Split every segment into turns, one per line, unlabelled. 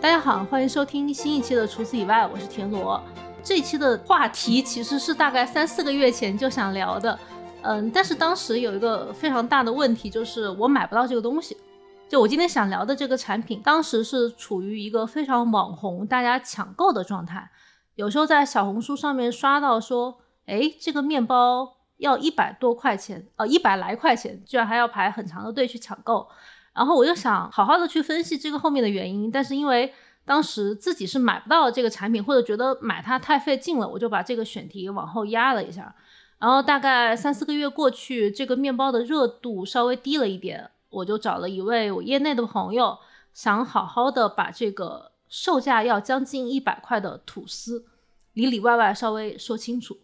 大家好，欢迎收听新一期的《除此以外》，我是田螺。这一期的话题其实是大概三四个月前就想聊的，嗯，但是当时有一个非常大的问题，就是我买不到这个东西。就我今天想聊的这个产品，当时是处于一个非常网红、大家抢购的状态。有时候在小红书上面刷到说，哎，这个面包要一百多块钱，呃，一百来块钱，居然还要排很长的队去抢购。然后我就想好好的去分析这个后面的原因，但是因为当时自己是买不到这个产品，或者觉得买它太费劲了，我就把这个选题往后压了一下。然后大概三四个月过去，这个面包的热度稍微低了一点，我就找了一位我业内的朋友，想好好的把这个售价要将近一百块的吐司里里外外稍微说清楚。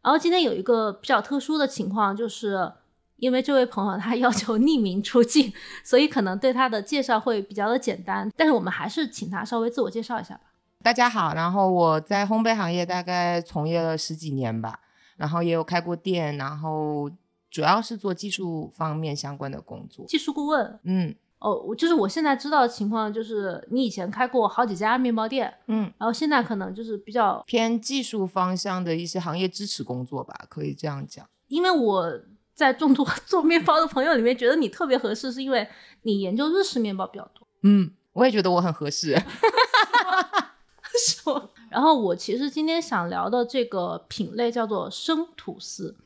然后今天有一个比较特殊的情况，就是。因为这位朋友他 要求匿名出镜，所以可能对他的介绍会比较的简单。但是我们还是请他稍微自我介绍一下吧。
大家好，然后我在烘焙行业大概从业了十几年吧，然后也有开过店，然后主要是做技术方面相关的工作，
技术顾问。
嗯，
哦，我就是我现在知道的情况就是你以前开过好几家面包店，
嗯，
然后现在可能就是比较
偏技术方向的一些行业支持工作吧，可以这样讲。
因为我。在众多 做面包的朋友里面，觉得你特别合适，是因为你研究日式面包比较多。
嗯，我也觉得我很合适。
说，然后我其实今天想聊的这个品类叫做生吐司。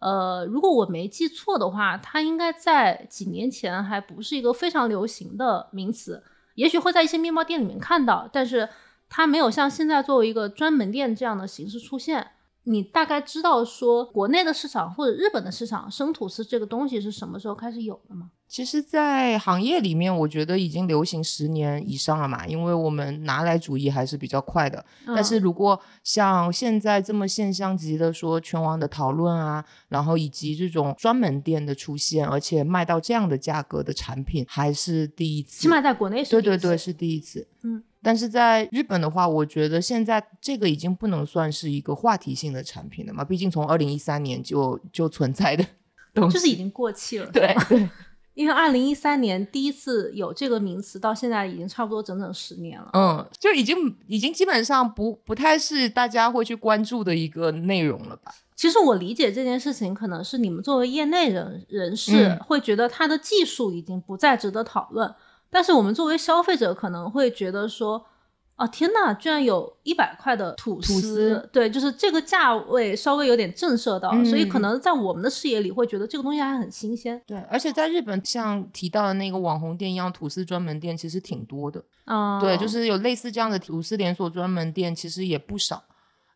呃，如果我没记错的话，它应该在几年前还不是一个非常流行的名词，也许会在一些面包店里面看到，但是它没有像现在作为一个专门店这样的形式出现。你大概知道说国内的市场或者日本的市场生吐司这个东西是什么时候开始有的吗？
其实，在行业里面，我觉得已经流行十年以上了嘛，因为我们拿来主义还是比较快的。但是如果像现在这么现象级的说全网的讨论啊，然后以及这种专门店的出现，而且卖到这样的价格的产品，还是第一次。
起码在国内是。
对对对，是第一次。
嗯。
但是在日本的话，我觉得现在这个已经不能算是一个话题性的产品了嘛，毕竟从二零一三年就就存在的 东西，
就是已经过气了。
对对。
因为二零一三年第一次有这个名词，到现在已经差不多整整十年了。
嗯，就已经已经基本上不不太是大家会去关注的一个内容了吧？
其实我理解这件事情，可能是你们作为业内人人士会觉得它的技术已经不再值得讨论，但是我们作为消费者可能会觉得说。啊天呐，居然有一百块的吐司，对，就是这个价位稍微有点震慑到，所以可能在我们的视野里会觉得这个东西还很新鲜。
对，而且在日本，像提到的那个网红店一样，吐司专门店其实挺多的。
啊，
对，就是有类似这样的吐司连锁专门店，其实也不少。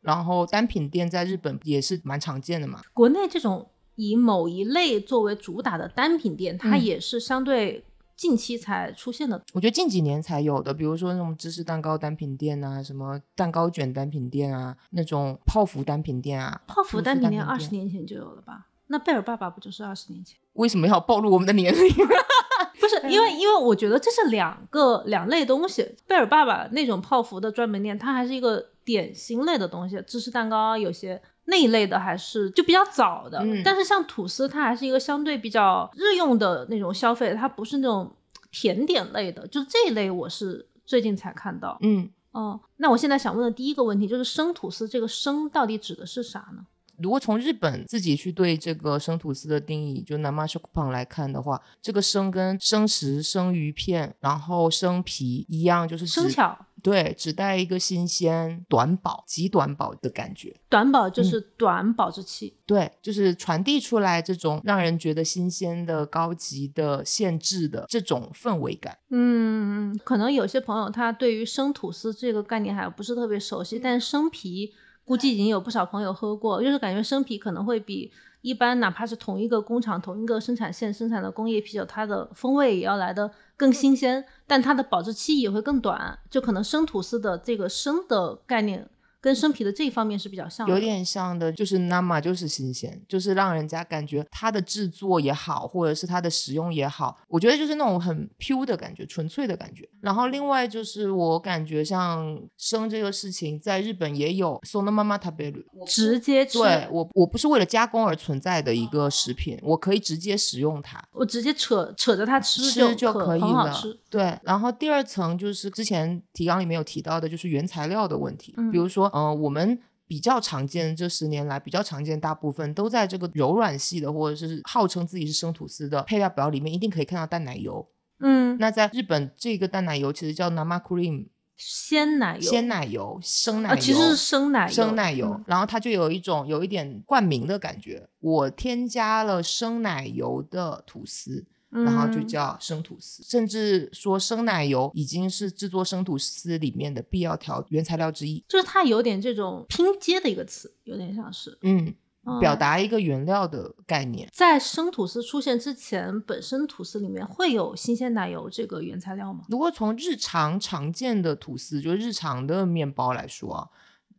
然后单品店在日本也是蛮常见的嘛。
国内这种以某一类作为主打的单品店，它也是相对。近期才出现的，
我觉得近几年才有的，比如说那种芝士蛋糕单品店啊，什么蛋糕卷单品店啊，那种泡芙单品店啊。
泡芙单品店二十年前就有了吧？那贝尔爸爸不就是二十年前？
为什么要暴露我们的年龄？
不是因为，因为我觉得这是两个两类东西。贝尔爸爸那种泡芙的专门店，它还是一个点心类的东西，芝士蛋糕有些。那一类的还是就比较早的，但是像吐司，它还是一个相对比较日用的那种消费，它不是那种甜点类的，就是这一类我是最近才看到。
嗯
哦，那我现在想问的第一个问题就是生吐司这个生到底指的是啥呢？
如果从日本自己去对这个生吐司的定义，就 namashokupan 来看的话，这个生跟生食、生鱼片，然后生皮一样，就是
生巧。
对，只带一个新鲜、短保、极短保的感觉。
短保就是短保质期。
对，就是传递出来这种让人觉得新鲜的、高级的、限制的这种氛围感。
嗯，可能有些朋友他对于生吐司这个概念还不是特别熟悉，但生皮。估计已经有不少朋友喝过，就是感觉生啤可能会比一般哪怕是同一个工厂、同一个生产线生产的工业啤酒，它的风味也要来的更新鲜，但它的保质期也会更短。就可能生吐司的这个生的概念。跟生皮的这一方面是比较像的，
有点像的，就是 nama 就是新鲜，就是让人家感觉它的制作也好，或者是它的使用也好，我觉得就是那种很 pure 的感觉，纯粹的感觉。然后另外就是我感觉像生这个事情，在日本也有 sonoma tabelu，
直接吃。
对我我不是为了加工而存在的一个食品，我可以直接食用它，
我直接扯扯着它吃
吃
就
可以了。对，然后第二层就是之前提纲里面有提到的，就是原材料的问题，比如说。嗯，我们比较常见，这十年来比较常见，大部分都在这个柔软系的，或者是号称自己是生吐司的配料表里面，一定可以看到淡奶油。
嗯，
那在日本，这个淡奶油其实叫 nama cream，
鲜奶油，
鲜奶油，生奶油，
其实是生奶油，
生奶油。然后它就有一种有一点冠名的感觉，我添加了生奶油的吐司。然后就叫生吐司，甚至说生奶油已经是制作生吐司里面的必要条原材料之一，
就是它有点这种拼接的一个词，有点像是，
嗯，表达一个原料的概念。
在生吐司出现之前，本身吐司里面会有新鲜奶油这个原材料吗？
如果从日常常见的吐司，就日常的面包来说啊，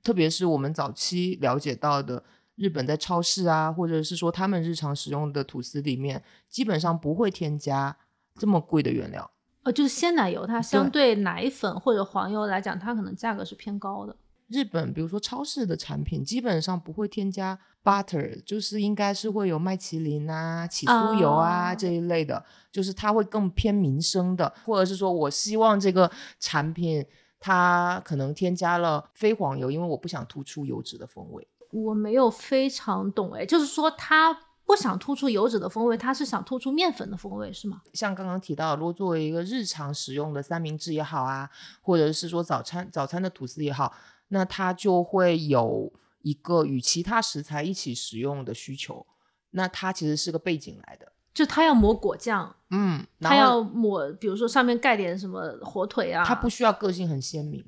特别是我们早期了解到的。日本在超市啊，或者是说他们日常使用的吐司里面，基本上不会添加这么贵的原料。
呃，就是鲜奶油，它相对奶粉或者黄油来讲，它可能价格是偏高的。
日本比如说超市的产品，基本上不会添加 butter，就是应该是会有麦淇淋啊、起酥油啊这一类的，就是它会更偏民生的，或者是说我希望这个产品它可能添加了非黄油，因为我不想突出油脂的风味。
我没有非常懂哎，就是说他不想突出油脂的风味，他是想突出面粉的风味，是吗？
像刚刚提到，如果作为一个日常使用的三明治也好啊，或者是说早餐早餐的吐司也好，那它就会有一个与其他食材一起食用的需求，那它其实是个背景来的，
就它要抹果酱，
嗯，
它要抹，比如说上面盖点什么火腿啊，
它不需要个性很鲜明。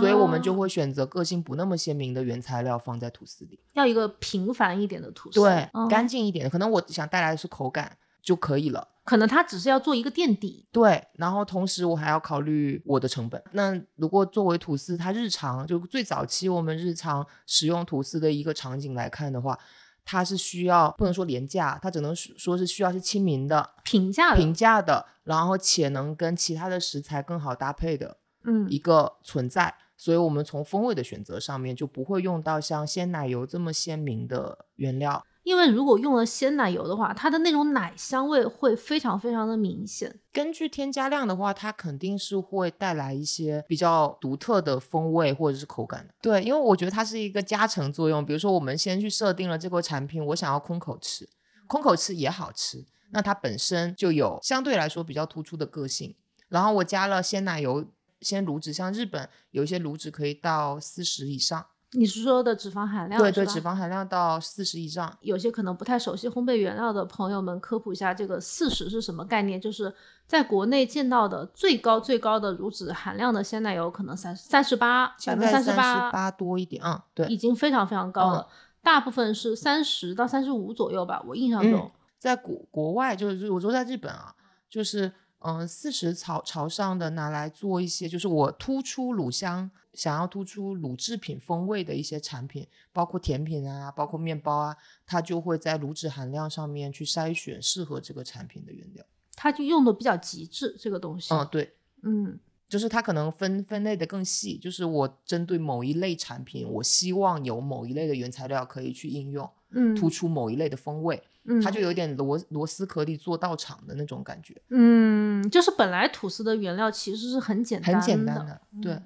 所以我们就会选择个性不那么鲜明的原材料放在吐司里，
要一个平凡一点的吐司，
对，干净一点。可能我想带来的是口感就可以了。
可能它只是要做一个垫底，
对。然后同时我还要考虑我的成本。那如果作为吐司，它日常就最早期我们日常使用吐司的一个场景来看的话，它是需要不能说廉价，它只能说是需要是亲民的、
平价的、
平价的，然后且能跟其他的食材更好搭配的，
嗯，
一个存在。所以，我们从风味的选择上面就不会用到像鲜奶油这么鲜明的原料。
因为如果用了鲜奶油的话，它的那种奶香味会非常非常的明显。
根据添加量的话，它肯定是会带来一些比较独特的风味或者是口感的。对，因为我觉得它是一个加成作用。比如说，我们先去设定了这个产品，我想要空口吃，空口吃也好吃，那它本身就有相对来说比较突出的个性。然后我加了鲜奶油。先乳脂，像日本有一些乳脂可以到四十以上。
你是说的脂肪含量？
对对，脂肪含量到四十以上。
有些可能不太熟悉烘焙原料的朋友们，科普一下这个四十是什么概念？就是在国内见到的最高最高的乳脂含量的鲜奶油，可能三三十八，百分之三十
八多一点啊，对，
已经非常非常高了。大部分是三十到三十五左右吧，我印象中。
在国国外，就是我说在日本啊，就是。嗯，四十朝朝上的拿来做一些，就是我突出乳香，想要突出乳制品风味的一些产品，包括甜品啊，包括面包啊，它就会在乳脂含量上面去筛选适合这个产品的原料。
它就用的比较极致，这个东西。
嗯，对，
嗯，
就是它可能分分类的更细，就是我针对某一类产品，我希望有某一类的原材料可以去应用，
嗯，
突出某一类的风味。嗯它就有点螺螺丝壳里做道场的那种感觉。
嗯，就是本来吐司的原料其实是很简
单很简单的，对。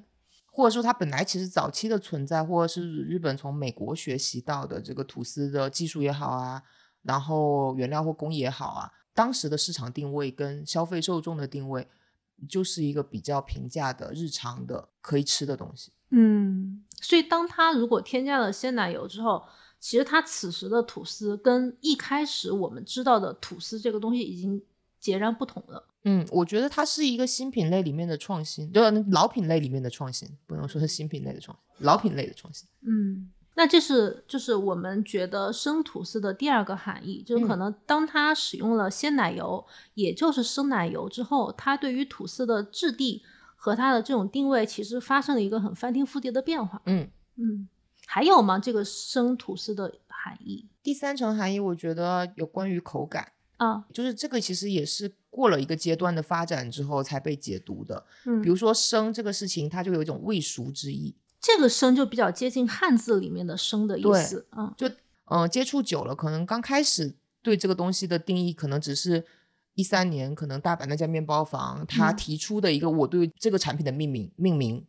或者说它本来其实早期的存在，或者是日本从美国学习到的这个吐司的技术也好啊，然后原料或工艺也好啊，当时的市场定位跟消费受众的定位，就是一个比较平价的日常的可以吃的东西。
嗯，所以当它如果添加了鲜奶油之后。其实它此时的吐司跟一开始我们知道的吐司这个东西已经截然不同了。
嗯，我觉得它是一个新品类里面的创新，对老品类里面的创新，不能说是新品类的创新，老品类的创新。
嗯，那这是就是我们觉得生吐司的第二个含义，就是可能当它使用了鲜奶油，也就是生奶油之后，它对于吐司的质地和它的这种定位，其实发生了一个很翻天覆地的变化。
嗯
嗯。还有吗？这个生吐司的含义？
第三层含义，我觉得有关于口感
啊，
就是这个其实也是过了一个阶段的发展之后才被解读的。
嗯，
比如说生这个事情，它就有一种未熟之意。
这个生就比较接近汉字里面的生的意思。嗯，
就嗯接触久了，可能刚开始对这个东西的定义，可能只是一三年，可能大阪那家面包房他提出的一个我对这个产品的命名命名。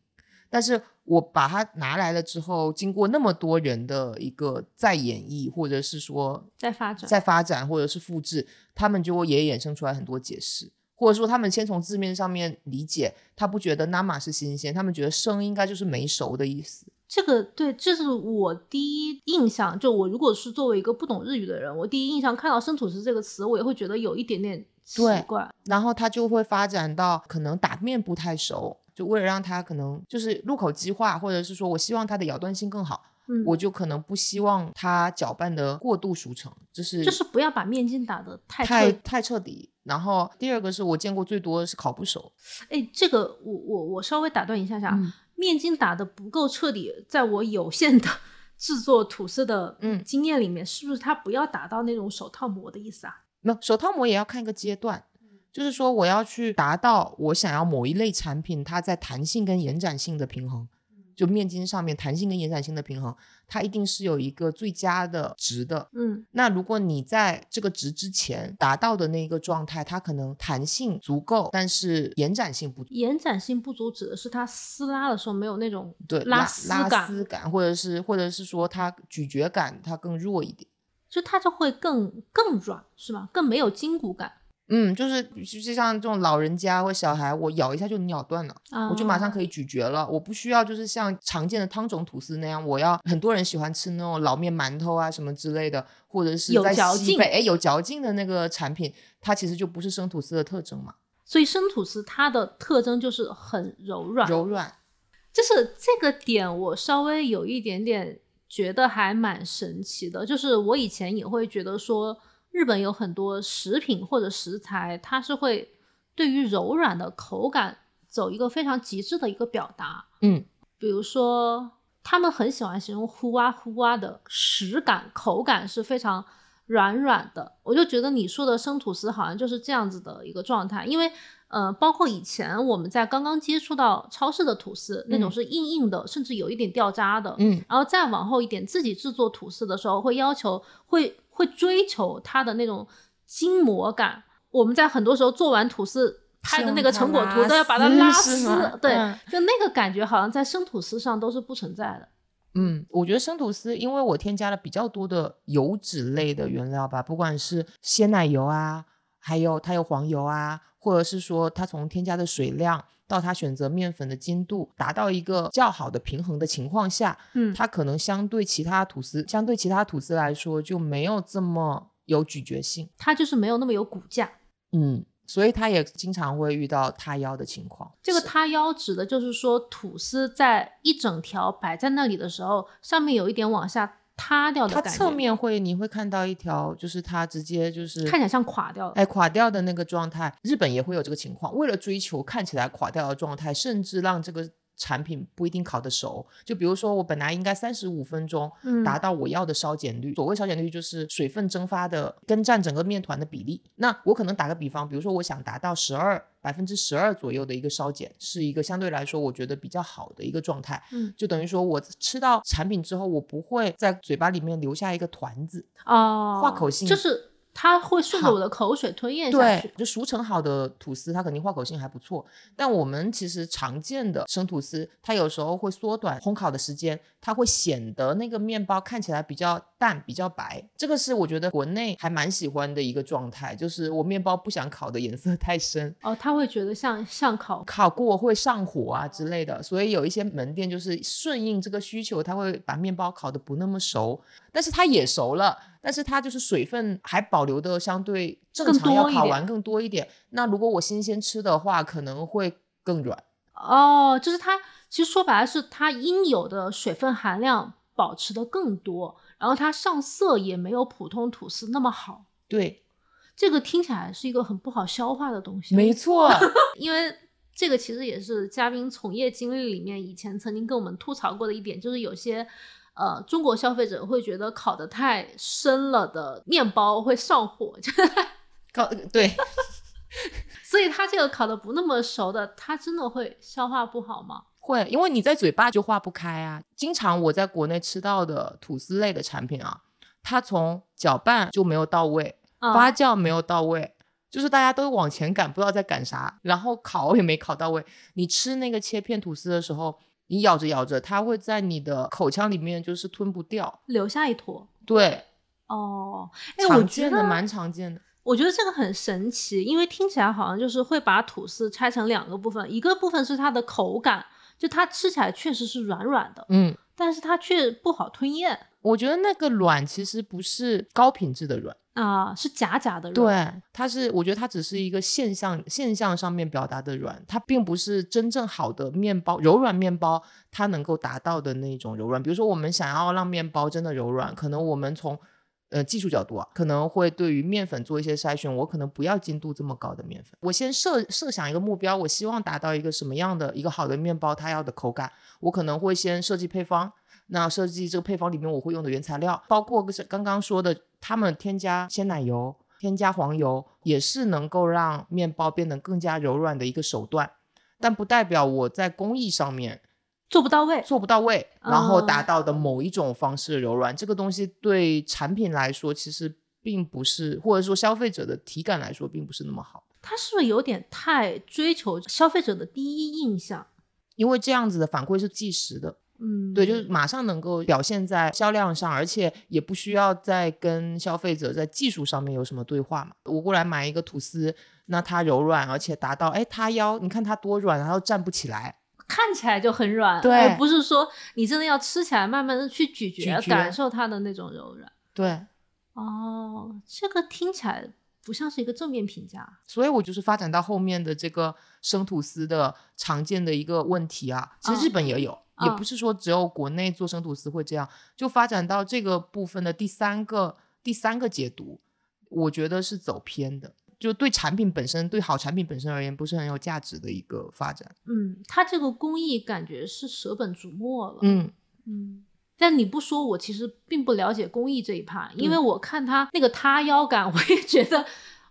但是我把它拿来了之后，经过那么多人的一个再演绎，或者是说
再发展、
再发展，或者是复制，他们就也衍生出来很多解释，或者说他们先从字面上面理解，他不觉得 nama 是新鲜，他们觉得生应该就是没熟的意思。
这个对，这是我第一印象。就我如果是作为一个不懂日语的人，我第一印象看到生吐司这个词，我也会觉得有一点点奇怪。
然后它就会发展到可能打面不太熟。就为了让它可能就是入口即化，或者是说我希望它的咬断性更好，
嗯，
我就可能不希望它搅拌的过度熟成，就是
就是不要把面筋打的太
太太彻底。然后第二个是我见过最多的是烤不熟。
哎，这个我我我稍微打断一下下，面筋打的不够彻底，在我有限的 制作吐司的
嗯
经验里面，是不是它不要打到那种手套膜的意思啊？
那，手套膜也要看一个阶段。就是说，我要去达到我想要某一类产品，它在弹性跟延展性的平衡，就面筋上面弹性跟延展性的平衡，它一定是有一个最佳的值的。
嗯，
那如果你在这个值之前达到的那个状态，它可能弹性足够，但是延展性不足。
延展性不足指的是它撕拉的时候没有那种
对拉
丝
拉
丝
感，或者是或者是说它咀嚼感它更弱一点，
就它就会更更软，是吧？更没有筋骨感。
嗯，就是就像这种老人家或小孩，我咬一下就能咬断了，我就马上可以咀嚼了。我不需要就是像常见的汤种吐司那样，我要很多人喜欢吃那种老面馒头啊什么之类的，或者是在西北哎有嚼劲的那个产品，它其实就不是生吐司的特征嘛。
所以生吐司它的特征就是很柔软，
柔软，
就是这个点我稍微有一点点觉得还蛮神奇的，就是我以前也会觉得说。日本有很多食品或者食材，它是会对于柔软的口感走一个非常极致的一个表达。
嗯，
比如说他们很喜欢形容呼哇呼哇的食感，口感是非常软软的。我就觉得你说的生吐司好像就是这样子的一个状态，因为呃，包括以前我们在刚刚接触到超市的吐司，那种是硬硬的，甚至有一点掉渣的。
嗯，
然后再往后一点，自己制作吐司的时候会要求会。会追求它的那种筋膜感。我们在很多时候做完吐司拍的那个成果图，都要把它拉丝。对，就那个感觉，好像在生吐司上都是不存在的。
嗯，我觉得生吐司，因为我添加了比较多的油脂类的原料吧，不管是鲜奶油啊，还有它有黄油啊，或者是说它从添加的水量。到他选择面粉的精度达到一个较好的平衡的情况下，
嗯，
它可能相对其他吐司，相对其他吐司来说就没有这么有咀嚼性，
它就是没有那么有骨架，
嗯，所以它也经常会遇到塌腰的情况。
这个塌腰指的就是说吐司在一整条摆在那里的时候，上面有一点往下。塌掉的
感觉，它侧面会你会看到一条，就是它直接就是
看起来像垮掉，
哎，垮掉的那个状态。日本也会有这个情况，为了追求看起来垮掉的状态，甚至让这个。产品不一定烤得熟，就比如说我本来应该三十五分钟达到我要的烧碱率，所谓烧碱率就是水分蒸发的跟占整个面团的比例。那我可能打个比方，比如说我想达到十二百分之十二左右的一个烧碱，是一个相对来说我觉得比较好的一个状态。
嗯，
就等于说我吃到产品之后，我不会在嘴巴里面留下一个团子
哦，
化口性
就是。它会顺着我的口水吞咽下
去。对，就熟成好的吐司，它肯定化口性还不错。但我们其实常见的生吐司，它有时候会缩短烘烤的时间，它会显得那个面包看起来比较淡、比较白。这个是我觉得国内还蛮喜欢的一个状态，就是我面包不想烤的颜色太深。
哦，他会觉得像像烤
烤过会上火啊之类的，所以有一些门店就是顺应这个需求，他会把面包烤的不那么熟，但是它也熟了。但是它就是水分还保留的相对正常，要烤完更多一点。那如果我新鲜吃的话，可能会更软。
哦，就是它其实说白了是它应有的水分含量保持的更多，然后它上色也没有普通吐司那么好。
对，
这个听起来是一个很不好消化的东西。
没错，
因为这个其实也是嘉宾从业经历里面以前曾经跟我们吐槽过的一点，就是有些。呃，中国消费者会觉得烤得太深了的面包会上火，
烤对，
所以它这个烤的不那么熟的，它真的会消化不好吗？
会，因为你在嘴巴就化不开啊。经常我在国内吃到的吐司类的产品啊，它从搅拌就没有到位，发酵没有到位，就是大家都往前赶，不知道在赶啥，然后烤也没烤到位。你吃那个切片吐司的时候。你咬着咬着，它会在你的口腔里面就是吞不掉，
留下一坨。
对，
哦，
哎，我觉得，蛮常见的。
我觉得这个很神奇，因为听起来好像就是会把吐司拆成两个部分，一个部分是它的口感，就它吃起来确实是软软的，
嗯，
但是它却不好吞咽。
我觉得那个软其实不是高品质的软。
啊，是假假的软。
对，它是，我觉得它只是一个现象，现象上面表达的软，它并不是真正好的面包，柔软面包它能够达到的那种柔软。比如说，我们想要让面包真的柔软，可能我们从呃技术角度啊，可能会对于面粉做一些筛选，我可能不要精度这么高的面粉，我先设设想一个目标，我希望达到一个什么样的一个好的面包，它要的口感，我可能会先设计配方。那设计这个配方里面我会用的原材料，包括刚刚说的，他们添加鲜奶油、添加黄油，也是能够让面包变得更加柔软的一个手段，但不代表我在工艺上面
做不到位，
做不到位，然后达到的某一种方式的柔软，这个东西对产品来说其实并不是，或者说消费者的体感来说并不是那么好。
它是不是有点太追求消费者的第一印象？
因为这样子的反馈是即时的。
嗯，
对，就是马上能够表现在销量上，而且也不需要再跟消费者在技术上面有什么对话嘛。我过来买一个吐司，那它柔软，而且达到哎，它腰，你看它多软，然后站不起来，
看起来就很软，
对，
不是说你真的要吃起来，慢慢的去咀嚼，感受它的那种柔软。
对，
哦，这个听起来。不像是一个正面评价，
所以我就是发展到后面的这个生吐司的常见的一个问题啊，其实日本也有，也不是说只有国内做生吐司会这样，就发展到这个部分的第三个第三个解读，我觉得是走偏的，就对产品本身，对好产品本身而言，不是很有价值的一个发展。
嗯，它这个工艺感觉是舍本逐末了。
嗯
嗯。但你不说，我其实并不了解工艺这一趴，因为我看它那个塌腰感，我也觉得，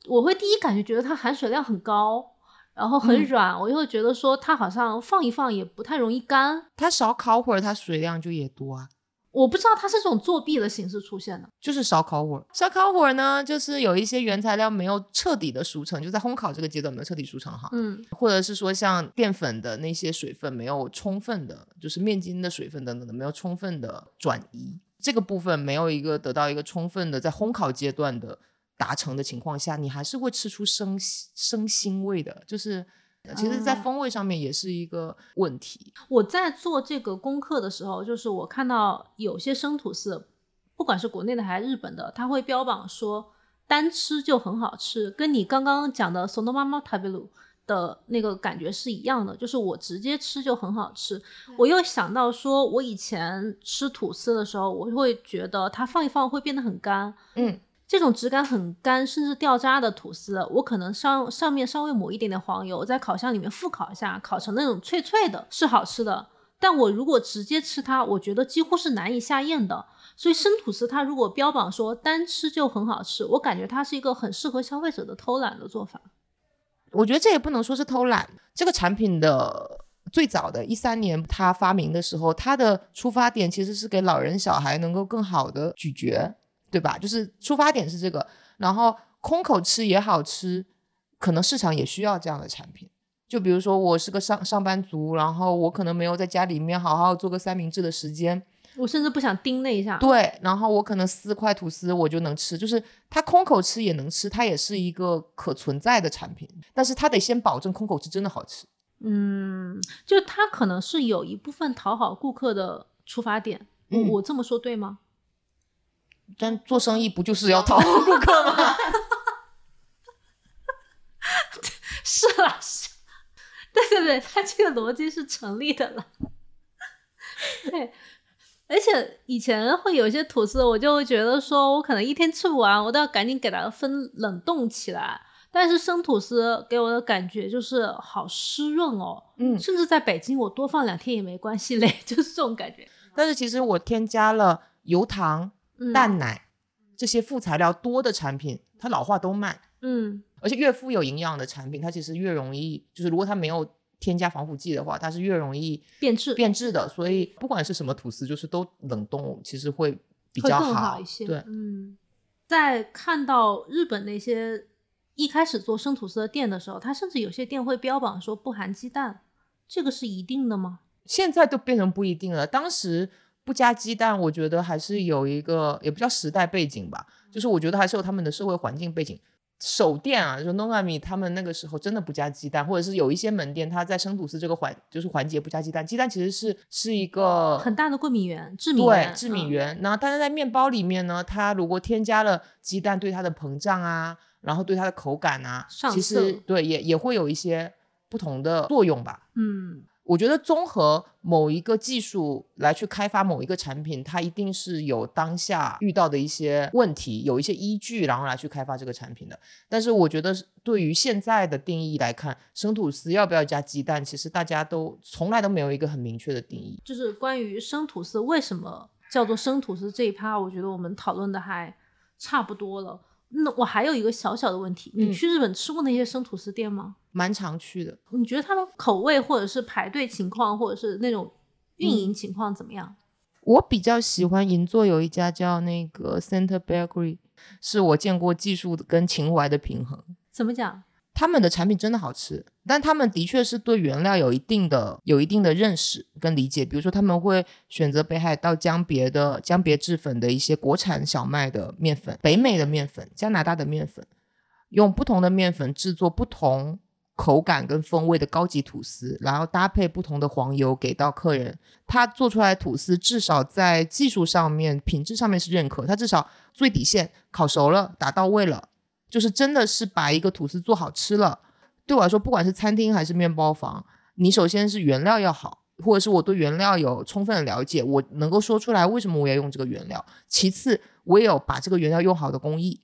我会第一感觉觉得它含水量很高，然后很软，我就会觉得说它好像放一放也不太容易干，
它少烤会儿，它水量就也多啊。
我不知道它是这种作弊的形式出现的，
就是烧烤会儿。烧烤会儿呢，就是有一些原材料没有彻底的熟成，就在烘烤这个阶段没有彻底熟成哈。
嗯，
或者是说像淀粉的那些水分没有充分的，就是面筋的水分等等的没有充分的转移，这个部分没有一个得到一个充分的在烘烤阶段的达成的情况下，你还是会吃出生生腥味的，就是。其实，在风味上面也是一个问题。
我在做这个功课的时候，就是我看到有些生吐司，不管是国内的还是日本的，它会标榜说单吃就很好吃，跟你刚刚讲的 sonomama tabilu 的那个感觉是一样的，就是我直接吃就很好吃。我又想到说，我以前吃吐司的时候，我会觉得它放一放会变得很干，
嗯。
这种质感很干，甚至掉渣的吐司，我可能上上面稍微抹一点点黄油，在烤箱里面复烤一下，烤成那种脆脆的，是好吃的。但我如果直接吃它，我觉得几乎是难以下咽的。所以生吐司它如果标榜说单吃就很好吃，我感觉它是一个很适合消费者的偷懒的做法。
我觉得这也不能说是偷懒。这个产品的最早的一三年它发明的时候，它的出发点其实是给老人小孩能够更好的咀嚼。对吧？就是出发点是这个，然后空口吃也好吃，可能市场也需要这样的产品。就比如说我是个上上班族，然后我可能没有在家里面好好做个三明治的时间，
我甚至不想盯那一下。
对，然后我可能撕块吐司我就能吃，就是它空口吃也能吃，它也是一个可存在的产品，但是它得先保证空口吃真的好吃。
嗯，就它可能是有一部分讨好顾客的出发点，我这么说对吗？
但做生意不就是要讨好顾客吗？
是啊，是，对对对，他这个逻辑是成立的了。对，而且以前会有一些吐司，我就会觉得说我可能一天吃不完，我都要赶紧给它分冷冻起来。但是生吐司给我的感觉就是好湿润哦，
嗯，
甚至在北京我多放两天也没关系嘞，就是这种感觉。
但是其实我添加了油糖、
嗯
蛋奶这些副材料多的产品，它老化都慢。
嗯
而且越富有营养的产品，它其实越容易，就是如果它没有添加防腐剂的话，它是越容易
变质
变质的。所以不管是什么吐司，就是都冷冻，其实会比较好
一些。
对，
嗯，在看到日本那些一开始做生吐司的店的时候，它甚至有些店会标榜说不含鸡蛋，这个是一定的吗？
现在都变成不一定了。当时不加鸡蛋，我觉得还是有一个也不叫时代背景吧，就是我觉得还是有他们的社会环境背景。手店啊，就 Nogami 他们那个时候真的不加鸡蛋，或者是有一些门店，它在生吐司这个环就是环节不加鸡蛋。鸡蛋其实是是一个
很大的过敏源，致敏
对
源，
致敏
嗯
源。然后但是在面包里面呢，它如果添加了鸡蛋，对它的膨胀啊，然后对它的口感啊，
上
其实对也也会有一些不同的作用吧。
嗯，
我觉得综合某一个技术来去开发某一个产品，它一定是有当下遇到的一些问题，有一些依据，然后来去开发这个产品的。但是我觉得对于现在的定义来看，生吐司要不要加鸡蛋，其实大家都从来都没有一个很明确的定义。
就是关于生吐司为什么叫做生吐司这一趴，我觉得我们讨论的还差不多了。那我还有一个小小的问题，你
嗯
去日本吃过那些生吐司店吗？
蛮常去的，
你觉得他们口味或者是排队情况，或者是那种运营情况怎么样？
我比较喜欢银座有一家叫那个 Center Bakery，是我见过技术跟情怀的平衡。
怎么讲？
他们的产品真的好吃，但他们的确是对原料有一定的有一定的认识跟理解。比如说，他们会选择北海道江别的江别制粉的一些国产小麦的面粉、北美的面粉、加拿大的面粉，用不同的面粉制作不同口感跟风味的高级吐司，然后搭配不同的黄油给到客人。他做出来吐司至少在技术上面、品质上面是认可，他至少最底线烤熟了、打到位了。就是真的是把一个吐司做好吃了。对我来说，不管是餐厅还是面包房，你首先是原料要好，或者是我对原料有充分的了解，我能够说出来为什么我要用这个原料。其次，我也有把这个原料用好的工艺。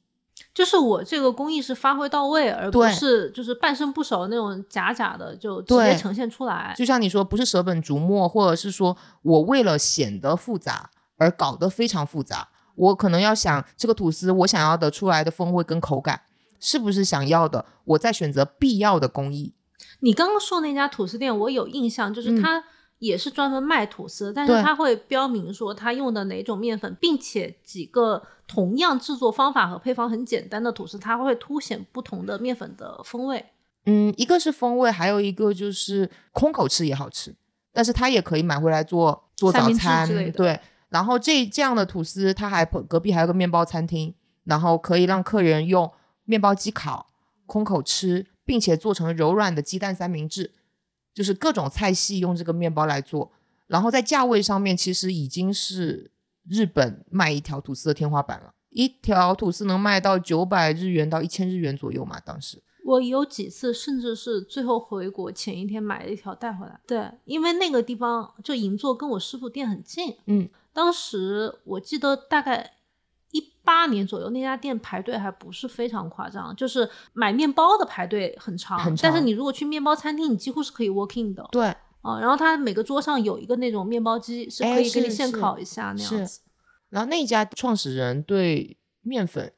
就是我这个工艺是发挥到位，而不是就是半生不熟那种假假的就直接呈现出来。
就像你说，不是舍本逐末，或者是说我为了显得复杂而搞得非常复杂。我可能要想这个吐司我想要的出来的风味跟口感是不是想要的，我再选择必要的工艺。
你刚刚说那家吐司店，我有印象，就是
嗯
它也是专门卖吐司，但是
对
它会标明说它用的哪种面粉，并且几个同样制作方法和配方很简单的吐司，它会凸显不同的面粉的风味。
嗯，一个是风味，还有一个就是空口吃也好吃，但是它也可以买回来做做早餐
之类的，
对。然后这这样的吐司，它还隔壁还有个面包餐厅，然后可以让客人用面包机烤，空口吃，并且做成柔软的鸡蛋三明治，就是各种菜系用这个面包来做。然后在价位上面，其实已经是日本卖一条吐司的天花板了，一条吐司能卖到九百日元到一千日元左右嘛，当时。
我有几次甚至是最后回国前一天买了一条带回来。对，因为那个地方就银座跟我师傅店很近。
嗯，
当时我记得大概一八年左右，那家店排队还不是非常夸张，就是买面包的排队很长，
很
但是你如果去面包餐厅，你几乎是可以 walk in 的。
对，
啊、然后它每个桌上有一个那种面包机，是可
哎
以给你现烤一下那样子。
然后那一家创始人对面粉，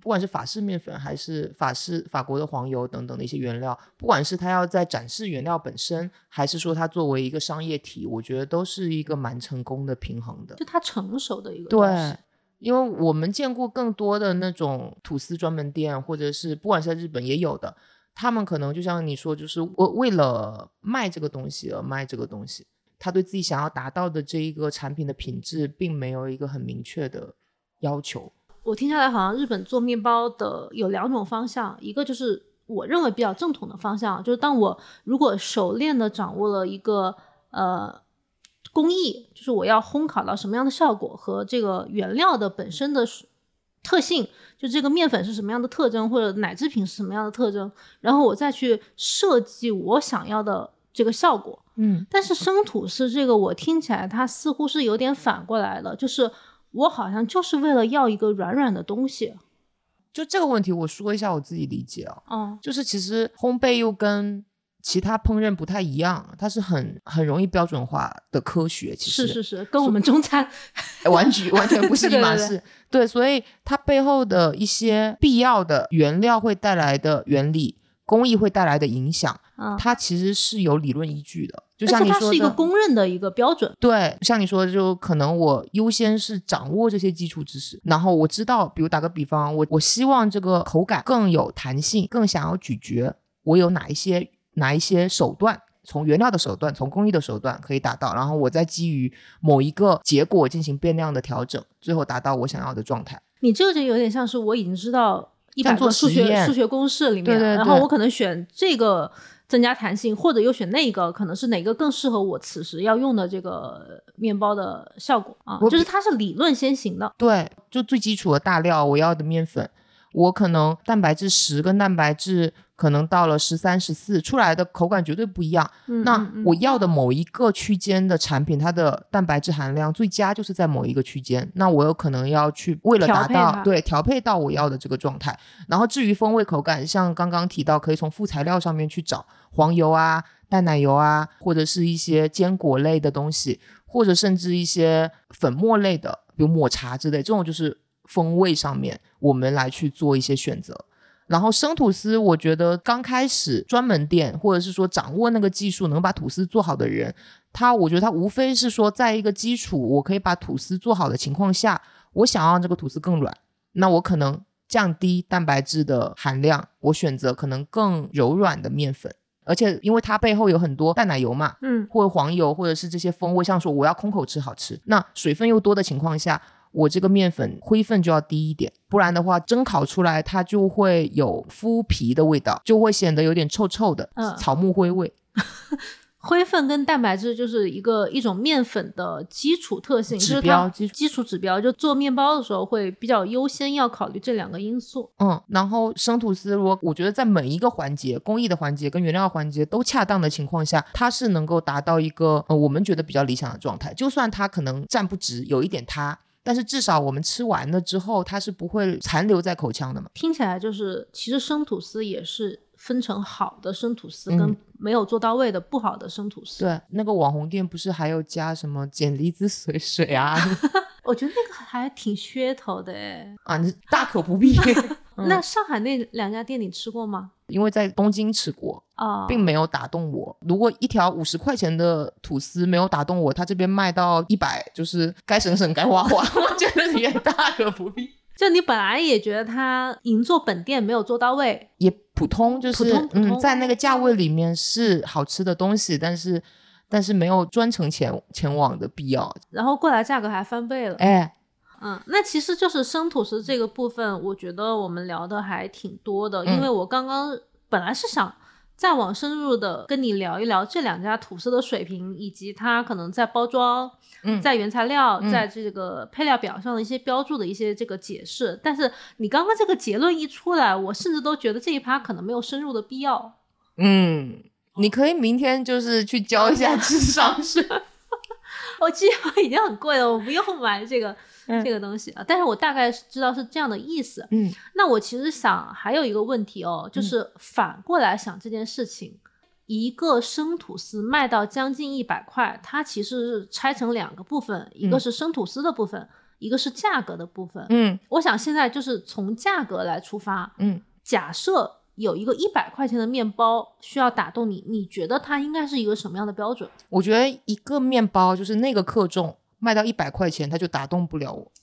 不管是法式面粉还是法式法国的黄油等等的一些原料，不管是他要在展示原料本身，还是说它作为一个商业体，我觉得都是一个蛮成功的平衡的。
就它成熟的一个东西
对，因为我们见过更多的那种吐司专门店，或者是不管是在日本也有的，他们可能就像你说，就是为为了卖这个东西而卖这个东西，他对自己想要达到的这一个产品的品质，并没有一个很明确的要求。
我听下来，好像日本做面包的有两种方向，一个就是我认为比较正统的方向，就是当我如果熟练的掌握了一个呃工艺，就是我要烘烤到什么样的效果和这个原料的本身的特性，就这个面粉是什么样的特征，或者奶制品是什么样的特征，然后我再去设计我想要的这个效果。
嗯，
但是生吐司这个，我听起来它似乎是有点反过来了，就是我好像就是为了要一个软软的东西。
就这个问题，我说一下我自己理解啊，
嗯，
就是其实烘焙又跟其他烹饪不太一样，它是很很容易标准化的科学。其实
是是是，跟我们中餐
完全 完全不是一码事。对，所以它背后的一些必要的原料会带来的原理，工艺会带来的影响，
嗯，
它其实是有理论依据的。就
而且它是一个公认的一个标准。
对，像你说的，就可能我优先是掌握这些基础知识，然后我知道，比如打个比方，我我希望这个口感更有弹性，更想要咀嚼，我有哪一些哪一些手段，从原料的手段，从工艺的手段可以达到，然后我再基于某一个结果进行变量的调整，最后达到我想要的状态。
你这个就有点像是我已经知道一百个数学数学公式里面，
对对
然后我可能选这个增加弹性，或者又选那个，可能是哪个更适合我此时要用的这个面包的效果啊？就是它是理论先行的。
对，就最基础的大料，我要的面粉，我可能蛋白质十跟蛋白质可能到了十三、十四，出来的口感绝对不一样。那我要的某一个区间的产品，它的蛋白质含量最佳就是在某一个区间，那我有可能要去为了达到对调配到我要的这个状态。然后至于风味口感，像刚刚提到，可以从副材料上面去找黄油啊、淡奶油啊，或者是一些坚果类的东西，或者甚至一些粉末类的，比如抹茶之类，这种就是风味上面我们来去做一些选择。然后生吐司，我觉得刚开始专门店或者是说掌握那个技术能把吐司做好的人，他我觉得他无非是说在一个基础我可以把吐司做好的情况下，我想要让这个吐司更软，那我可能降低蛋白质的含量，我选择可能更柔软的面粉，而且因为它背后有很多淡奶油嘛，
嗯，
或者黄油，或者是这些风味，像说我要空口吃好吃，那水分又多的情况下，我这个面粉灰分就要低一点，不然的话蒸烤出来它就会有麸皮的味道，就会显得有点臭臭的，
嗯
草木灰味。
灰分跟蛋白质就是一个一种面粉的基础特性，
指标基础
基础指标，就做面包的时候会比较优先要考虑这两个因素。
嗯，然后生吐司，如果我觉得在每一个环节，工艺的环节跟原料环节都恰当的情况下，它是能够达到一个呃我们觉得比较理想的状态。就算它可能站不直，有一点塌，但是至少我们吃完了之后，它是不会残留在口腔的嘛。
听起来就是，其实生吐司也是分成好的生吐司
嗯
跟没有做到位的不好的生吐司。
对，那个网红店不是还有加什么碱离子水水啊？
我觉得那个还挺噱头的哎。
啊，你大可不必。嗯
那上海那两家店你吃过吗？
因为在东京吃过，
啊、
并没有打动我。如果一条五十块钱的吐司没有打动我，他这边卖到一百，就是该省省该花花，我觉得也大可不必。
就你本来也觉得他银座本店没有做到位，
也普通，就是嗯，在那个价位里面是好吃的东西，但是但是没有专程前前往的必要。
然后过来价格还翻倍了。
哎，
嗯，那其实就是生吐司这个部分，我觉得我们聊的还挺多的，
嗯
因为我刚刚本来是想再往深入的跟你聊一聊这两家吐司的水平，以及它可能在包装、
嗯
在原材料、
嗯
在这个配料表上的一些标注的一些这个解释。但是你刚刚这个结论一出来，我甚至都觉得这一趴可能没有深入的必要。
嗯，你可以明天就是去教一下智商税。
我机会 已经很贵了，我不用买这个、
嗯
这个东西啊。但是我大概知道是这样的意思。
嗯
那我其实想还有一个问题哦，就是反过来想这件事情，一个生吐司卖到将近一百块，它其实是拆成两个部分，一个
嗯
是生吐司的部分，一个是价格的部分。
嗯
我想现在就是从价格来出发，
嗯，
假设有一个一百块钱的面包需要打动你，你觉得它应该是一个什么样的标准？
我觉得一个面包就是那个克重卖到一百块钱，他就打动不了我。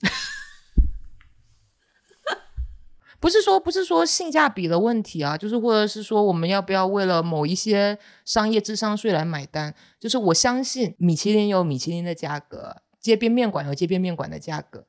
不是说不是说性价比的问题啊，就是或者是说我们要不要为了某一些商业智商税来买单？就是我相信米其林有米其林的价格，街边面馆有街边面馆的价格。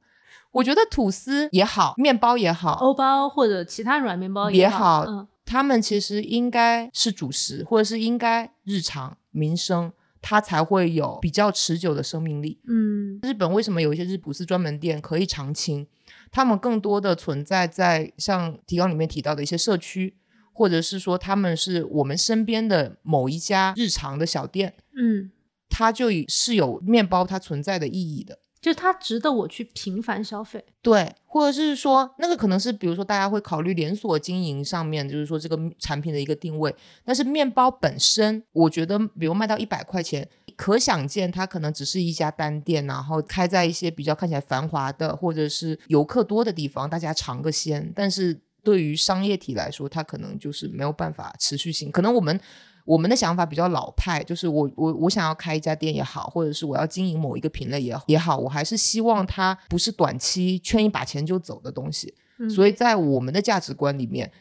我觉得吐司也好，面包也好，
欧包或者其他软面包好，
也好
嗯，
他们其实应该是主食，或者是应该日常民生，它才会有比较持久的生命力。
嗯
日本为什么有一些日普斯专门店可以常青？他们更多的存在在像提纲里面提到的一些社区，或者是说他们是我们身边的某一家日常的小店，
嗯
它就以是有面包它存在的意义的。
就它值得我去频繁消费。
对，或者是说那个可能是，比如说大家会考虑连锁经营上面，就是说这个产品的一个定位。但是面包本身，我觉得比如卖到一百块钱，可想见它可能只是一家单店，然后开在一些比较看起来繁华的或者是游客多的地方，大家尝个鲜。但是对于商业体来说，它可能就是没有办法持续性。可能我们。我们的想法比较老派，就是我我我想要开一家店也好，或者是我要经营某一个品类也也好，我还是希望它不是短期圈一把钱就走的东西。所以在我们的价值观里面，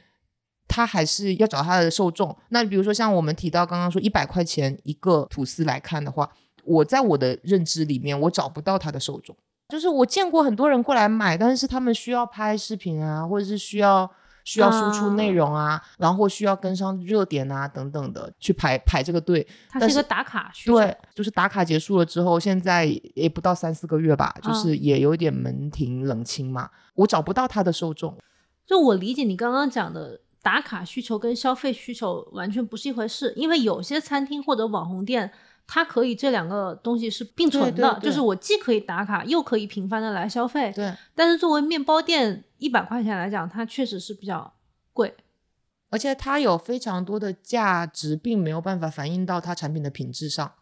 它还是要找它的受众。那比如说像我们提到刚刚说一百块钱一个吐司来看的话，我在我的认知里面，我找不到它的受众。就是我见过很多人过来买，但是他们需要拍视频啊，或者是需要。需要输出内容啊，然后需要跟上热点啊等等的去排排这个队。
它是一个打卡需
求。对，就是打卡结束了之后，现在也不到三四个月吧，就是也有点门庭冷清嘛。我找不到它的受众。
就我理解你刚刚讲的打卡需求跟消费需求完全不是一回事，因为有些餐厅或者网红店。它可以这两个东西是并存的，就是我既可以打卡，又可以频繁的来消费。
对。
但是作为面包店，一百块钱来讲，它确实是比较贵，
而且它有非常多的价值，并没有办法反映到它产品的品质上。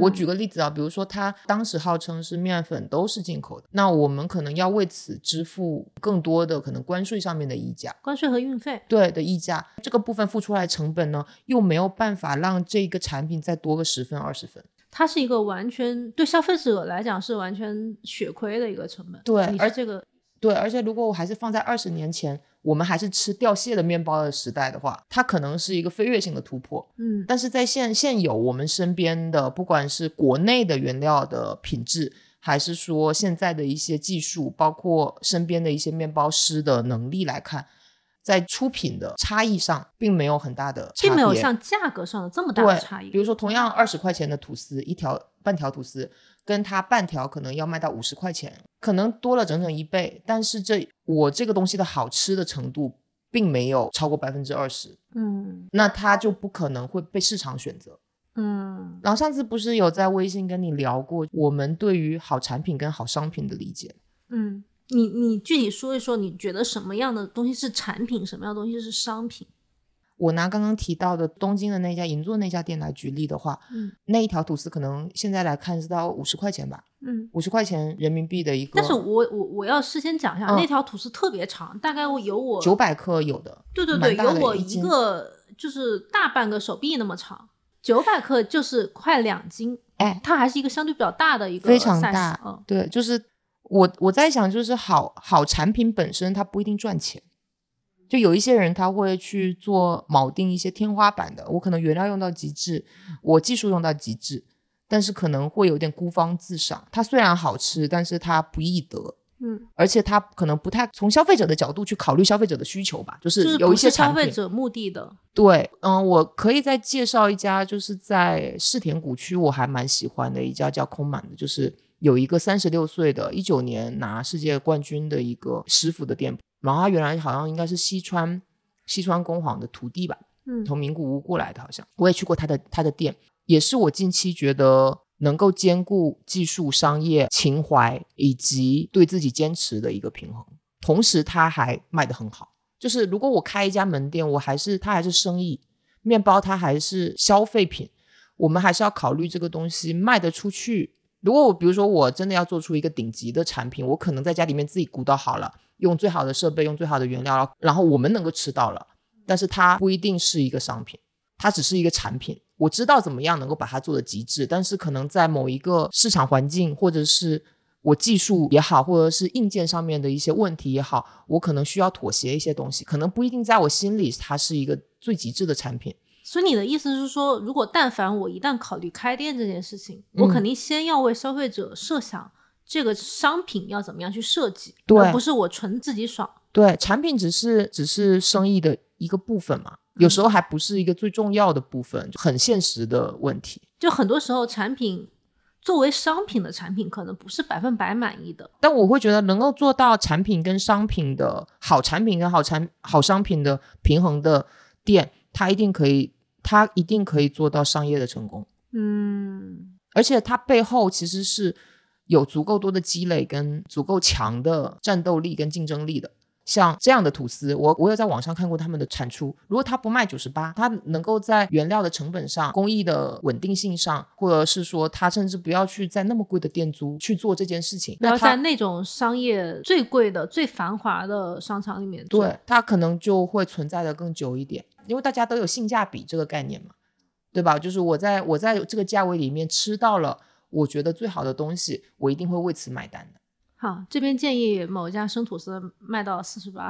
我举个例子啊，比如说他当时号称是面粉都是进口的，那我们可能要为此支付更多的可能关税上面的溢价，
关税和运费。
对的溢价，这个部分付出来成本呢，又没有办法让这个产品再多个十分二十分，
它是一个完全对消费者来讲是完全血亏的一个成本。
对，
而这个
对，而且如果我还是放在二十年前。我们还是吃掉屑的面包的时代的话，它可能是一个飞跃性的突破。
嗯，
但是在现现有我们身边的，不管是国内的原料的品质，还是说现在的一些技术，包括身边的一些面包师的能力来看，在出品的差异上，并没有很大的，
并没有像价格上的这么大的差异。
比如说，同样二十块钱的吐司，一条半条吐司。跟它半条可能要卖到五十块钱，可能多了整整一倍，但是这我这个东西的好吃的程度并没有超过百分之二十，
嗯，
那它就不可能会被市场选择，
嗯。
然后上次不是有在微信跟你聊过我们对于好产品跟好商品的理解，
嗯，你你具体说一说，你觉得什么样的东西是产品，什么样的东西是商品？
我拿刚刚提到的东京的那家银座那家店来举例的话，
嗯，
那一条吐司可能现在来看是到五十块钱吧，
嗯，
五十块钱人民币的一个。
但是我我我要事先讲一下，那条吐司特别长，大概有我
九百克有的，
对对对，有我
一
个就是大半个手臂那么长，九百克就是快两斤，
哎，
它还是一个相对比较大的一个
非常大，嗯，对，就是我我在想，就是好好产品本身它不一定赚钱。就有一些人他会去做铆定一些天花板的，我可能原料用到极致，我技术用到极致，但是可能会有点孤芳自赏。它虽然好吃，但是它不易得，
嗯，
而且它可能不太从消费者的角度去考虑消费者的需求吧，就是有一些
消费者目的的。
对，嗯，我可以再介绍一家，就是在世田谷区，我还蛮喜欢的一家叫空满的，就是有一个三十六岁的，一九年拿世界冠军的一个师傅的店铺。然后他原来好像应该是西川西川工坊的徒弟吧，
嗯，
从名古屋过来的，好像我也去过他的他的店，也是我近期觉得能够兼顾技术、商业、情怀以及对自己坚持的一个平衡。同时，他还卖得很好。就是如果我开一家门店，我还是他还是生意，面包它还是消费品，我们还是要考虑这个东西卖得出去。如果我比如说我真的要做出一个顶级的产品，我可能在家里面自己鼓捣好了。用最好的设备，用最好的原料，然后我们能够吃到了，但是它不一定是一个商品，它只是一个产品。我知道怎么样能够把它做的极致，但是可能在某一个市场环境，或者是我技术也好，或者是硬件上面的一些问题也好，我可能需要妥协一些东西，可能不一定在我心里它是一个最极致的产品。
所以你的意思是说，如果但凡我一旦考虑开店这件事情，我肯定先要为消费者设想。这个商品要怎么样去设计？
对，
不是我纯自己爽。
对，产品只是只是生意的一个部分嘛，有时候还不是一个最重要的部分，很现实的问题。
就很多时候，产品作为商品的产品，可能不是百分百满意的。
但我会觉得，能够做到产品跟商品的好产品跟好产好商品的平衡的店，它一定可以，它一定可以做到商业的成功。
嗯，
而且它背后其实是。有足够多的积累跟足够强的战斗力跟竞争力的。像这样的吐司，我我有在网上看过他们的产出。如果它不卖九十八，它能够在原料的成本上、工艺的稳定性上，或者是说它甚至不要去在那么贵的店租去做这件事情，
要在那种商业最贵的、最繁华的商场里面，
对它可能就会存在的更久一点，因为大家都有性价比这个概念嘛，对吧？就是我在我在这个价位里面吃到了我觉得最好的东西，我一定会为此买单的。
好，这边建议某家生吐司卖到四十八。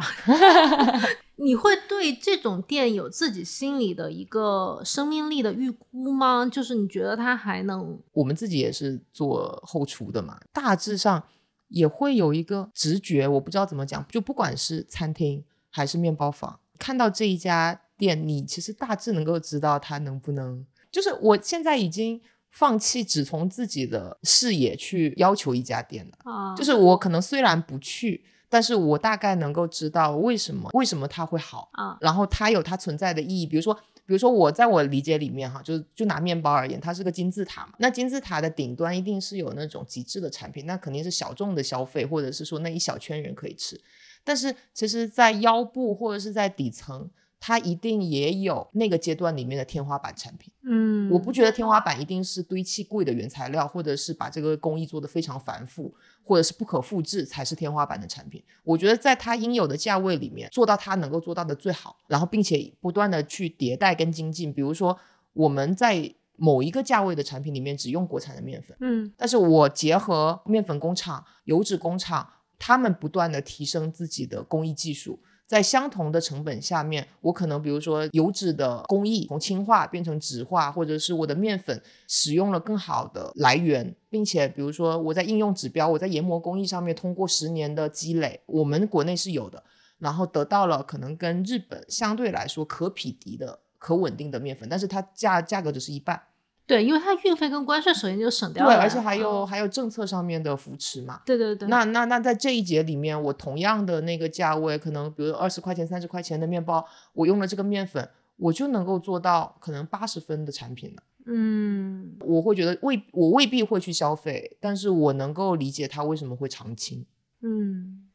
你会对这种店有自己心里的一个生命力的预估吗？就是你觉得它还能？
我们自己也是做后厨的嘛，大致上也会有一个直觉，我不知道怎么讲，就不管是餐厅还是面包房，看到这一家店，你其实大致能够知道它能不能。就是我现在已经。放弃只从自己的视野去要求一家店的啊，就是我可能虽然不去，但是我大概能够知道为什么为什么它会好啊，然后它有它存在的意义。比如说，比如说我在我理解里面哈，就就拿面包而言，它是个金字塔嘛，那金字塔的顶端一定是有那种极致的产品，那肯定是小众的消费，或者是说那一小圈人可以吃。但是其实，在腰部或者是在底层。它一定也有那个阶段里面的天花板产品，
嗯，
我不觉得天花板一定是堆砌贵的原材料，或者是把这个工艺做得非常繁复，或者是不可复制才是天花板的产品。我觉得在它应有的价位里面做到它能够做到的最好，然后并且不断的去迭代跟精进。比如说我们在某一个价位的产品里面只用国产的面粉，
嗯，
但是我结合面粉工厂、油脂工厂，他们不断的提升自己的工艺技术。在相同的成本下面，我可能比如说油脂的工艺从氢化变成酯化，或者是我的面粉使用了更好的来源，并且比如说我在应用指标，我在研磨工艺上面通过十年的积累，我们国内是有的，然后得到了可能跟日本相对来说可匹敌的、可稳定的面粉，但是它价价格只是一半。
对，因为它运费跟关税首先就省掉了，
对，而且还有还有政策上面的扶持嘛。
对对对。
那那那在这一节里面，我同样的那个价位，可能比如二十块钱、三十块钱的面包，我用了这个面粉，我就能够做到可能八十分的产品了。
嗯，
我会觉得未我未必会去消费，但是我能够理解它为什么会长青。
嗯，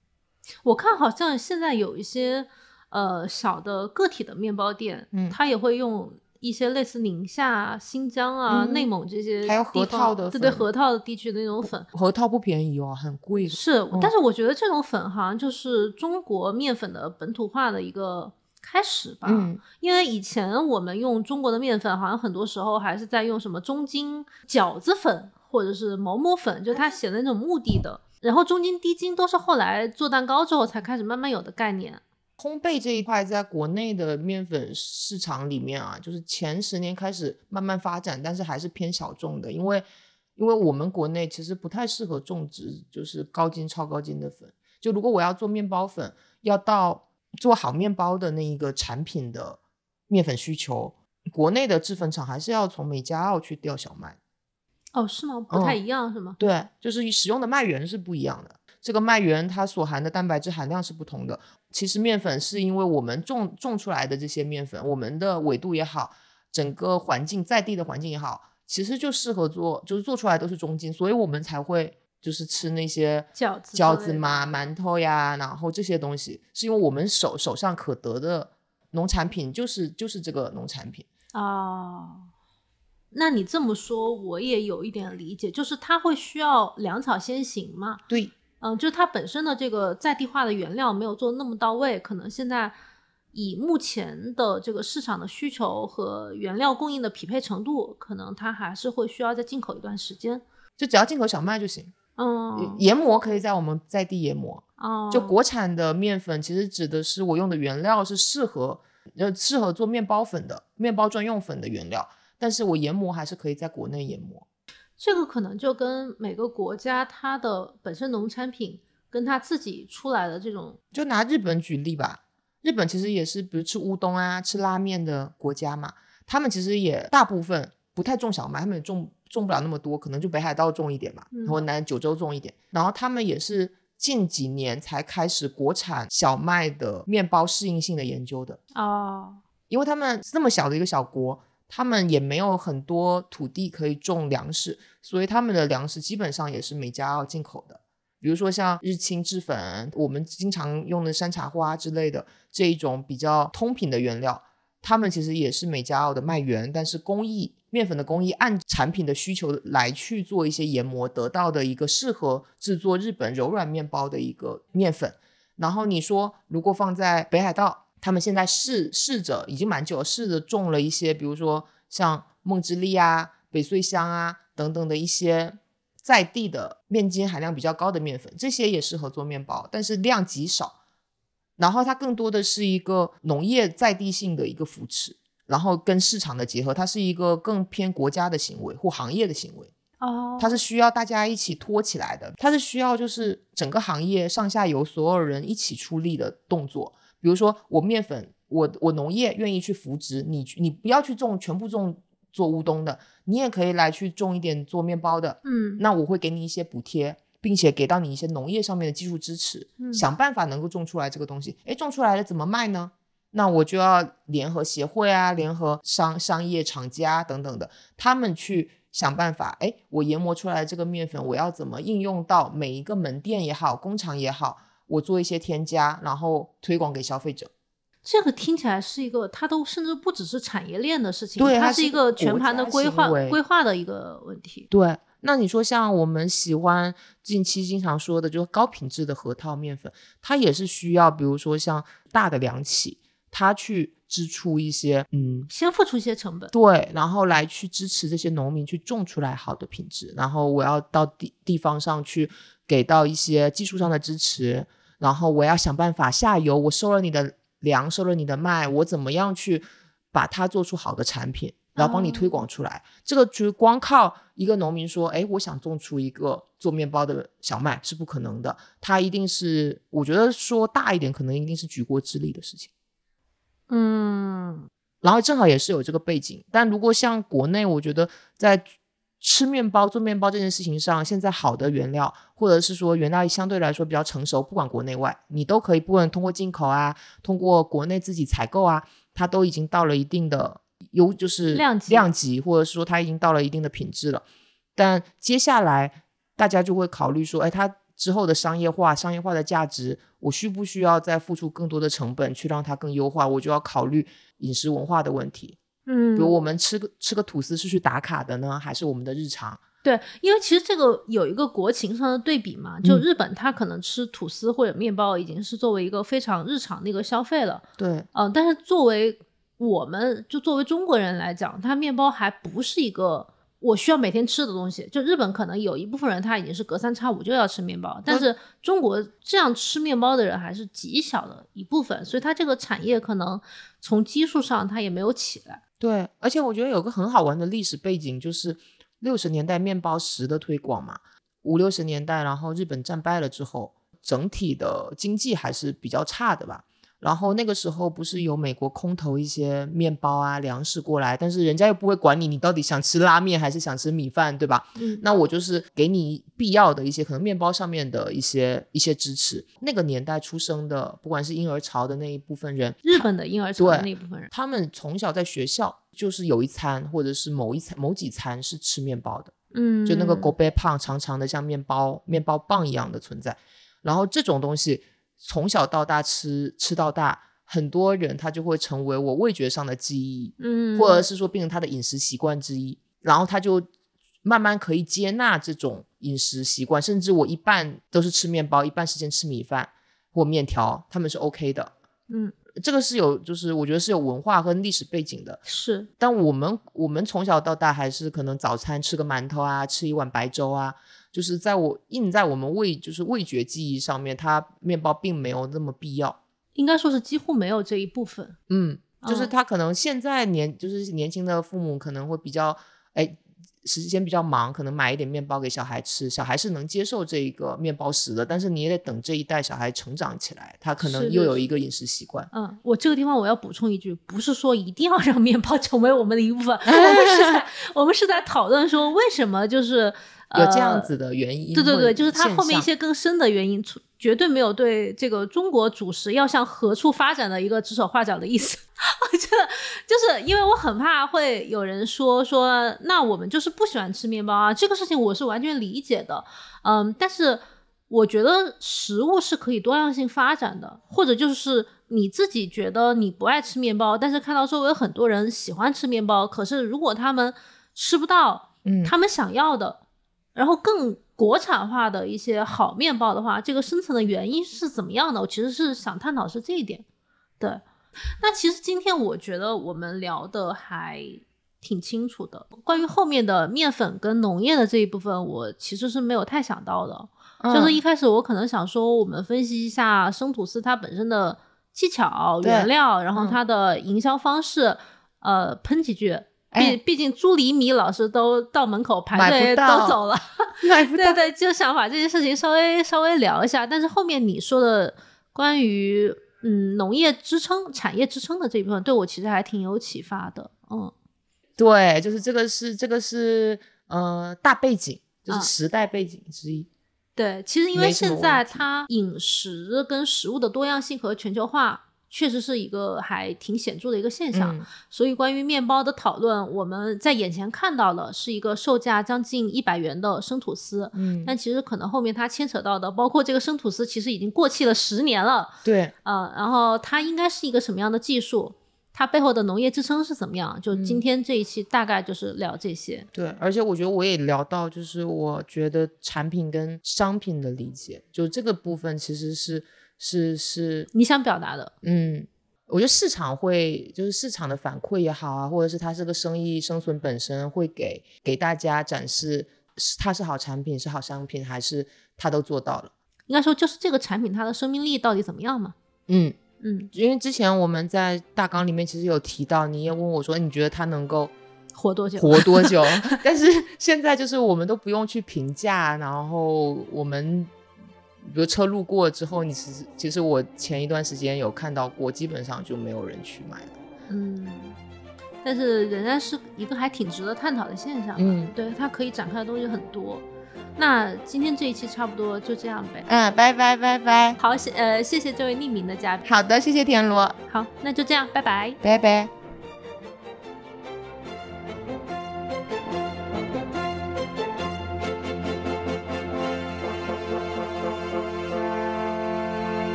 我看好像现在有一些呃小的个体的面包店，嗯，它也会用。一些类似宁夏、新疆啊、内蒙这些，
还有核桃的，
对对，核桃的地区的那种粉，
核桃不便宜哦，很贵。
是，但是我觉得这种粉好像就是中国面粉的本土化的一个开始吧。
嗯，
因为以前我们用中国的面粉，好像很多时候还是在用什么中筋饺子粉或者是毛馍粉，就它写的那种目的的。然后中筋、低筋都是后来做蛋糕之后才开始慢慢有的概念。
烘焙这一块，在国内的面粉市场里面啊，就是前十年开始慢慢发展，但是还是偏小众的，因为因为我们国内其实不太适合种植，就是高筋、超高筋的粉。就如果我要做面包粉，要到做好面包的那一个产品的面粉需求，国内的制粉厂还是要从美加澳去调小麦。
哦，是吗？不太一样是吗？
对，就是使用的麦源是不一样的。这个麦源它所含的蛋白质含量是不同的。其实面粉是因为我们种种出来的这些面粉，我们的纬度也好，整个环境在地的环境也好，其实就适合做，就是做出来都是中筋，所以我们才会就是吃那些
饺子、
饺子嘛、馒头呀，然后这些东西，是因为我们手手上可得的农产品就是就是这个农产品
哦。那你这么说，我也有一点理解，就是它会需要粮草先行嘛？
对。
嗯，就它本身的这个在地化的原料没有做那么到位，可能现在以目前的这个市场的需求和原料供应的匹配程度，可能它还是会需要再进口一段时间。
就只要进口小麦就行。
嗯，
研磨可以在我们在地研磨。
哦，
就国产的面粉其实指的是我用的原料是适合呃适合做面包粉的面包专用粉的原料，但是我研磨还是可以在国内研磨。
这个可能就跟每个国家它的本身农产品跟它自己出来的这种，
就拿日本举例吧，日本其实也是比如吃乌冬啊、吃拉面的国家嘛，他们其实也大部分不太种小麦，他们也种种不了那么多，可能就北海道种一点嘛，然后南九州种一点，然后他们也是近几年才开始国产小麦的面包适应性的研究的。
哦，
因为他们这么小的一个小国。他们也没有很多土地可以种粮食，所以他们的粮食基本上也是美加澳进口的。比如说像日清制粉，我们经常用的山茶花之类的这一种比较通品的原料，他们其实也是美加澳的麦源，但是工艺面粉的工艺按产品的需求来去做一些研磨，得到的一个适合制作日本柔软面包的一个面粉。然后你说如果放在北海道，他们现在试试着已经蛮久了，试着种了一些，比如说像梦之粒啊、北穗香啊等等的一些。在地的面筋含量比较高的面粉，这些也适合做面包，但是量极少。然后它更多的是一个农业在地性的一个扶持，然后跟市场的结合，它是一个更偏国家的行为或行业的行为。
哦，
它是需要大家一起托起来的，它是需要就是整个行业上下游所有人一起出力的动作。比如说我面粉，我我农业愿意去扶植你，你不要去种全部种。做乌冬的，你也可以来去种一点做面包的，
嗯，
那我会给你一些补贴，并且给到你一些农业上面的技术支持，嗯想办法能够种出来这个东西。哎，种出来了怎么卖呢？那我就要联合协会啊，联合商商业厂家等等的，他们去想办法。哎，我研磨出来这个面粉，我要怎么应用到每一个门店也好，工厂也好，我做一些添加，然后推广给消费者。
这个听起来是一个，它都甚至不只是产业链的事情，
对，
它
是
一个全盘的规划规划的一个问题。
对，那你说像我们喜欢近期经常说的，就是高品质的核桃面粉，它也是需要，比如说像大的粮企，它去支出一些，嗯，
先付出一些成本，
对，然后来去支持这些农民去种出来好的品质，然后我要到地地方上去给到一些技术上的支持，然后我要想办法下游，我收了你的。粮收了你的麦，我怎么样去把它做出好的产品，然后帮你推广出来？这个就是光靠一个农民说，哎，我想种出一个做面包的小麦是不可能的。他一定是，我觉得说大一点，可能一定是举国之力的事情。
嗯，
然后正好也是有这个背景，但如果像国内，我觉得在。吃面包、做面包这件事情上，现在好的原料，或者是说原料相对来说比较成熟，不管国内外，你都可以，不管通过进口啊，通过国内自己采购啊，它都已经到了一定的优，就是
量级，
量级，或者是说它已经到了一定的品质了。但接下来大家就会考虑说，哎，它之后的商业化、商业化的价值，我需不需要再付出更多的成本去让它更优化？我就要考虑饮食文化的问题。
嗯，
比如我们吃个吃个吐司是去打卡的呢，还是我们的日常？
对，因为其实这个有一个国情上的对比嘛，就日本它可能吃吐司或者面包已经是作为一个非常日常的一个消费了。
对，
嗯，但是作为我们就作为中国人来讲，它面包还不是一个我需要每天吃的东西。就日本可能有一部分人他已经是隔三差五就要吃面包，但是中国这样吃面包的人还是极小的一部分，所以它这个产业可能从基数上它也没有起来。
对，而且我觉得有个很好玩的历史背景，就是六十年代面包石的推广嘛。五六十年代，然后日本战败了之后，整体的经济还是比较差的吧。然后那个时候不是有美国空投一些面包啊粮食过来，但是人家又不会管你，你到底想吃拉面还是想吃米饭，对吧？
嗯，
那我就是给你必要的一些可能面包上面的一些一些支持。那个年代出生的，不管是婴儿潮的那一部分人，
日本的婴儿潮的那一部分人，
他们从小在学校就是有一餐或者是某一餐某几餐是吃面包的，
嗯，
就那个 b e 胖长长的像面包面包棒一样的存在，然后这种东西。从小到大吃吃到大，很多人他就会成为我味觉上的记忆，
嗯，
或者是说变成他的饮食习惯之一，然后他就慢慢可以接纳这种饮食习惯，甚至我一半都是吃面包，一半时间吃米饭或面条，他们是 OK 的，
嗯，
这个是有，就是我觉得是有文化和历史背景的，
是，
但我们我们从小到大还是可能早餐吃个馒头啊，吃一碗白粥啊。就是在我印在我们味就是味觉记忆上面，它面包并没有那么必要，
应该说是几乎没有这一部分。
嗯，就是他可能现在年就是年轻的父母可能会比较哎。时间比较忙，可能买一点面包给小孩吃，小孩是能接受这个面包食的。但是你也得等这一代小孩成长起来，他可能又有一个饮食习惯。
嗯，我这个地方我要补充一句，不是说一定要让面包成为我们的一部分，我们是在 我们是在讨论说为什么就是
有这样子的原因。
对对对，就是它后面一些更深的原因，绝对没有对这个中国主食要向何处发展的一个指手画脚的意思。我觉得就是因为我很怕会有人说说，那我们就是不喜欢吃面包啊，这个事情我是完全理解的，嗯，但是我觉得食物是可以多样性发展的，或者就是你自己觉得你不爱吃面包，但是看到周围很多人喜欢吃面包，可是如果他们吃不到，
嗯
他们想要的，然后更国产化的一些好面包的话，这个深层的原因是怎么样的？我其实是想探讨是这一点。对，那其实今天我觉得我们聊的还挺清楚的。关于后面的面粉跟农业的这一部分，我其实是没有太想到的。就是一开始我可能想说，我们分析一下生吐司它本身的技巧、原料，然后
嗯
它的营销方式，呃，喷几句。毕
哎
毕竟朱黎米老师都到门口排队都走了，
买不
对对，就想把这件事情稍微稍微聊一下。但是后面你说的关于嗯农业支撑、产业支撑的这一部分，对我其实还挺有启发的。嗯
对，就是这个是这个是呃大背景，就是
啊
时代背景之一。
对，其实因为现在它饮食跟食物的多样性和全球化。确实是一个还挺显著的一个现象，
嗯
所以关于面包的讨论，我们在眼前看到的是一个售价将近一百元的生吐司，
嗯，
但其实可能后面它牵扯到的，包括这个生吐司其实已经过气了十年了，
对，
呃，然后它应该是一个什么样的技术？它背后的农业支撑是怎么样？就今天这一期大概就是聊这些。
对，而且我觉得我也聊到，就是我觉得产品跟商品的理解，就这个部分其实是是是，
你想表达的，
嗯，我觉得市场会就是市场的反馈也好啊，或者是它这个生意生存本身会给给大家展示是它是好产品是好商品，还是它都做到了。
应该说就是这个产品它的生命力到底怎么样嘛？
嗯，
嗯，
因为之前我们在大纲里面其实有提到，你也问我说，你觉得它能够
活多久？
活多 久？但是现在就是我们都不用去评价，然后我们比如车路过之后，你其实其实我前一段时间有看到过，基本上就没有人去买了。
嗯，但是仍然是一个还挺值得探讨的现象。
嗯
对，它可以展开的东西很多。那今天这一期差不多就这样呗。
嗯，拜拜拜拜。
好，谢呃，谢谢这位匿名的嘉宾。
好的，谢谢田螺，
好，那就这样，拜拜。
拜拜。